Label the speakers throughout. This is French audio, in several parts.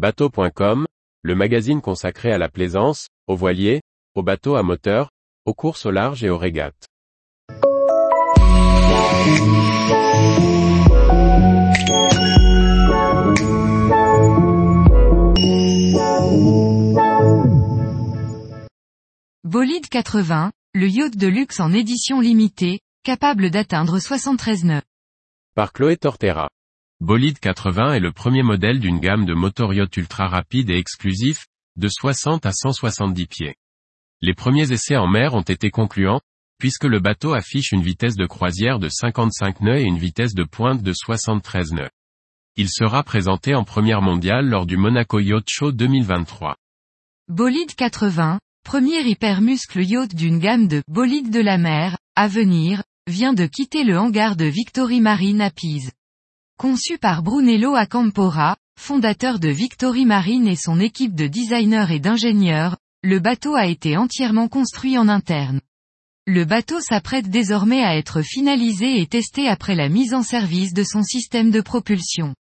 Speaker 1: Bateau.com, le magazine consacré à la plaisance, aux voiliers, aux bateaux à moteur, aux courses au large et aux régates.
Speaker 2: Bolide 80, le yacht de luxe en édition limitée, capable d'atteindre 73 nœuds.
Speaker 1: Par Chloé Tortera. Bolide 80 est le premier modèle d'une gamme de motoryachts ultra rapides et exclusifs, de 60 à 170 pieds. Les premiers essais en mer ont été concluants, puisque le bateau affiche une vitesse de croisière de 55 nœuds et une vitesse de pointe de 73 nœuds. Il sera présenté en première mondiale lors du Monaco Yacht Show 2023.
Speaker 2: Bolide 80, premier hypermuscle yacht d'une gamme de bolides de la mer, à venir, vient de quitter le hangar de Victory Marine à Pise. Conçu par Brunello Acampora, fondateur de Victory Marine et son équipe de designers et d'ingénieurs, le bateau a été entièrement construit en interne. Le bateau s'apprête désormais à être finalisé et testé après la mise en service de son système de propulsion.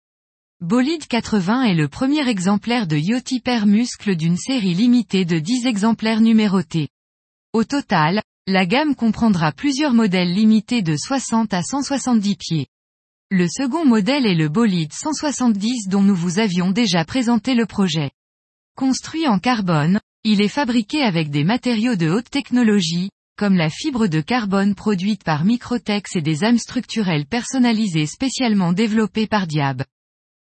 Speaker 2: Bolide 80 est le premier exemplaire de yacht hypermuscle d'une série limitée de 10 exemplaires numérotés. Au total, la gamme comprendra plusieurs modèles limités de 60 à 170 pieds. Le second modèle est le bolide 170 dont nous vous avions déjà présenté le projet. Construit en carbone, il est fabriqué avec des matériaux de haute technologie, comme la fibre de carbone produite par Microtex et des âmes structurelles personnalisées spécialement développées par Diab.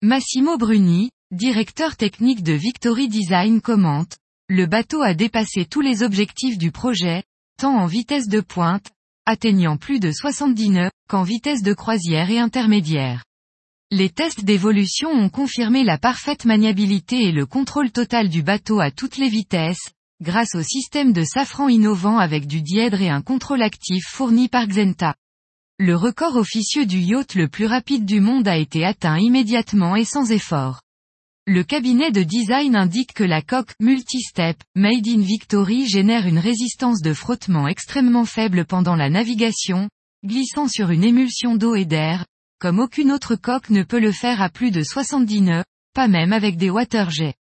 Speaker 2: Massimo Bruni, directeur technique de Victory Design commente, le bateau a dépassé tous les objectifs du projet, tant en vitesse de pointe, atteignant plus de 70 nœuds, qu'en vitesse de croisière et intermédiaire. Les tests d'évolution ont confirmé la parfaite maniabilité et le contrôle total du bateau à toutes les vitesses, grâce au système de safran innovant avec du dièdre et un contrôle actif fourni par Xenta. Le record officieux du yacht le plus rapide du monde a été atteint immédiatement et sans effort. Le cabinet de design indique que la coque multi-step Made in Victory génère une résistance de frottement extrêmement faible pendant la navigation, glissant sur une émulsion d'eau et d'air, comme aucune autre coque ne peut le faire à plus de 70 nœuds, pas même avec des waterjets.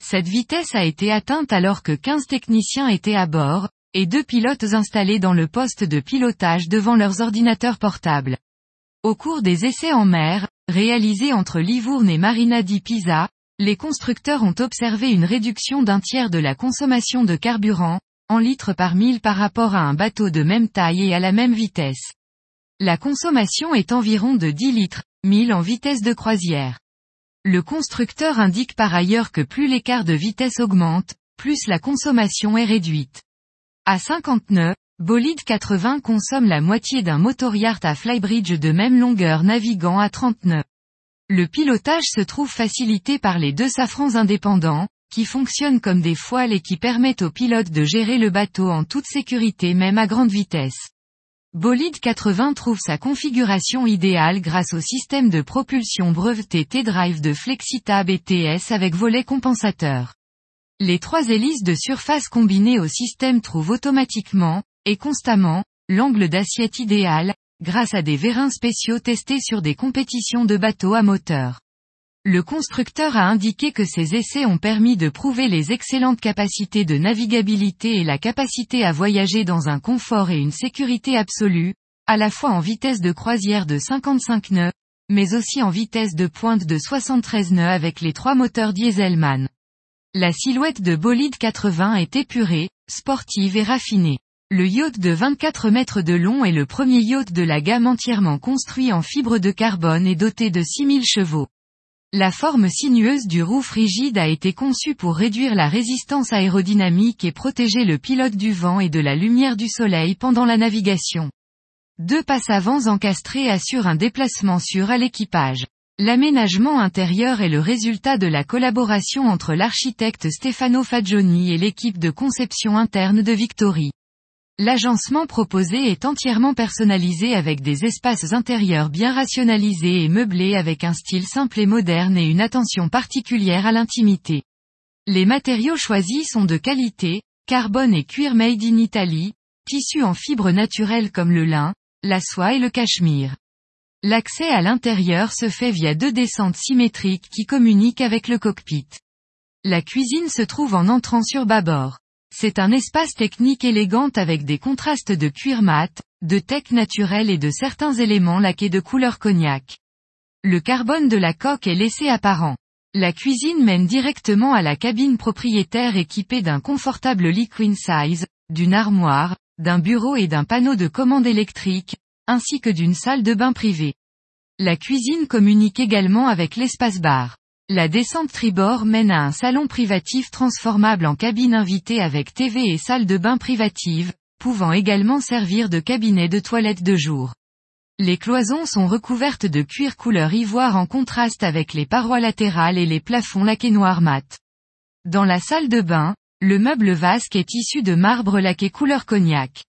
Speaker 2: Cette vitesse a été atteinte alors que 15 techniciens étaient à bord, et deux pilotes installés dans le poste de pilotage devant leurs ordinateurs portables. Au cours des essais en mer, réalisés entre Livourne et Marina di Pisa, les constructeurs ont observé une réduction d'un tiers de la consommation de carburant, en litres par mille par rapport à un bateau de même taille et à la même vitesse. La consommation est environ de 10 litres, 1000 en vitesse de croisière. Le constructeur indique par ailleurs que plus l'écart de vitesse augmente, plus la consommation est réduite. À 50 nœuds, Bolide 80 consomme la moitié d'un motoryacht à flybridge de même longueur naviguant à 30 nœuds. Le pilotage se trouve facilité par les deux safrans indépendants, qui fonctionnent comme des foiles et qui permettent aux pilotes de gérer le bateau en toute sécurité même à grande vitesse. Bolide 80 trouve sa configuration idéale grâce au système de propulsion breveté T-Drive de FlexiTab et TS avec volet compensateur. Les trois hélices de surface combinées au système trouvent automatiquement, et constamment, l'angle d'assiette idéal, grâce à des vérins spéciaux testés sur des compétitions de bateaux à moteur. Le constructeur a indiqué que ces essais ont permis de prouver les excellentes capacités de navigabilité et la capacité à voyager dans un confort et une sécurité absolue, à la fois en vitesse de croisière de 55 nœuds, mais aussi en vitesse de pointe de 73 nœuds avec les trois moteurs Dieselman. La silhouette de bolide 80 est épurée, sportive et raffinée. Le yacht de 24 mètres de long est le premier yacht de la gamme entièrement construit en fibre de carbone et doté de 6000 chevaux. La forme sinueuse du roof rigide a été conçue pour réduire la résistance aérodynamique et protéger le pilote du vent et de la lumière du soleil pendant la navigation. Deux passes avant encastrées assurent un déplacement sûr à l'équipage. L'aménagement intérieur est le résultat de la collaboration entre l'architecte Stefano Fagioni et l'équipe de conception interne de Victory. L'agencement proposé est entièrement personnalisé avec des espaces intérieurs bien rationalisés et meublés avec un style simple et moderne et une attention particulière à l'intimité. Les matériaux choisis sont de qualité, carbone et cuir made in Italy, tissus en fibres naturelles comme le lin, la soie et le cachemire. L'accès à l'intérieur se fait via deux descentes symétriques qui communiquent avec le cockpit. La cuisine se trouve en entrant sur bâbord. C'est un espace technique élégant avec des contrastes de cuir mat, de teck naturel et de certains éléments laqués de couleur cognac. Le carbone de la coque est laissé apparent. La cuisine mène directement à la cabine propriétaire équipée d'un confortable lit size, d'une armoire, d'un bureau et d'un panneau de commande électrique, ainsi que d'une salle de bain privée. La cuisine communique également avec l'espace bar. La descente tribord mène à un salon privatif transformable en cabine invitée avec TV et salle de bain privative, pouvant également servir de cabinet de toilette de jour. Les cloisons sont recouvertes de cuir couleur ivoire en contraste avec les parois latérales et les plafonds laqués noir mat. Dans la salle de bain, le meuble vasque est issu de marbre laqué couleur cognac.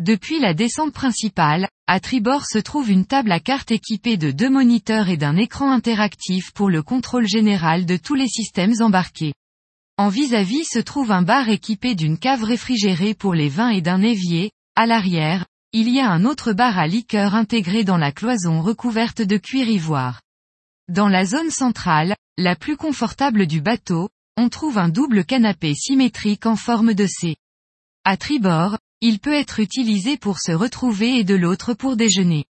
Speaker 2: Depuis la descente principale, à tribord se trouve une table à cartes équipée de deux moniteurs et d'un écran interactif pour le contrôle général de tous les systèmes embarqués. En vis-à-vis -vis se trouve un bar équipé d'une cave réfrigérée pour les vins et d'un évier, à l'arrière, il y a un autre bar à liqueur intégré dans la cloison recouverte de cuir ivoire. Dans la zone centrale, la plus confortable du bateau, on trouve un double canapé symétrique en forme de C. À tribord, il peut être utilisé pour se retrouver et de l'autre pour déjeuner.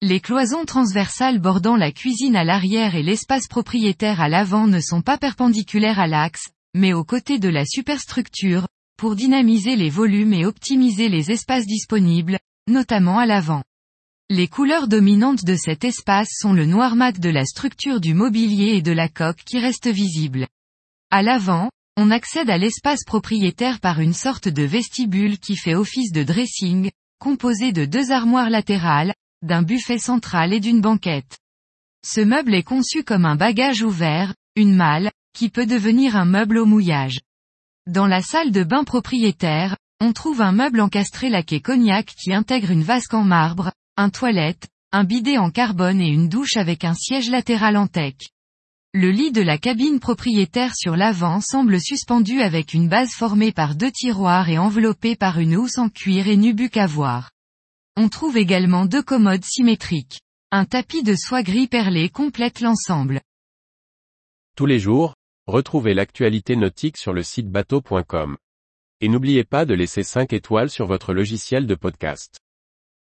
Speaker 2: Les cloisons transversales bordant la cuisine à l'arrière et l'espace propriétaire à l'avant ne sont pas perpendiculaires à l'axe, mais aux côtés de la superstructure, pour dynamiser les volumes et optimiser les espaces disponibles, notamment à l'avant. Les couleurs dominantes de cet espace sont le noir mat de la structure du mobilier et de la coque qui reste visible. À l'avant, on accède à l'espace propriétaire par une sorte de vestibule qui fait office de dressing, composé de deux armoires latérales, d'un buffet central et d'une banquette. Ce meuble est conçu comme un bagage ouvert, une malle, qui peut devenir un meuble au mouillage. Dans la salle de bain propriétaire, on trouve un meuble encastré laqué cognac qui intègre une vasque en marbre, un toilette, un bidet en carbone et une douche avec un siège latéral en teck. Le lit de la cabine propriétaire sur l'avant semble suspendu avec une base formée par deux tiroirs et enveloppé par une housse en cuir et nubuck à voir. On trouve également deux commodes symétriques. Un tapis de soie gris perlé complète l'ensemble.
Speaker 1: Tous les jours, retrouvez l'actualité nautique sur le site bateau.com. Et n'oubliez pas de laisser 5 étoiles sur votre logiciel de podcast.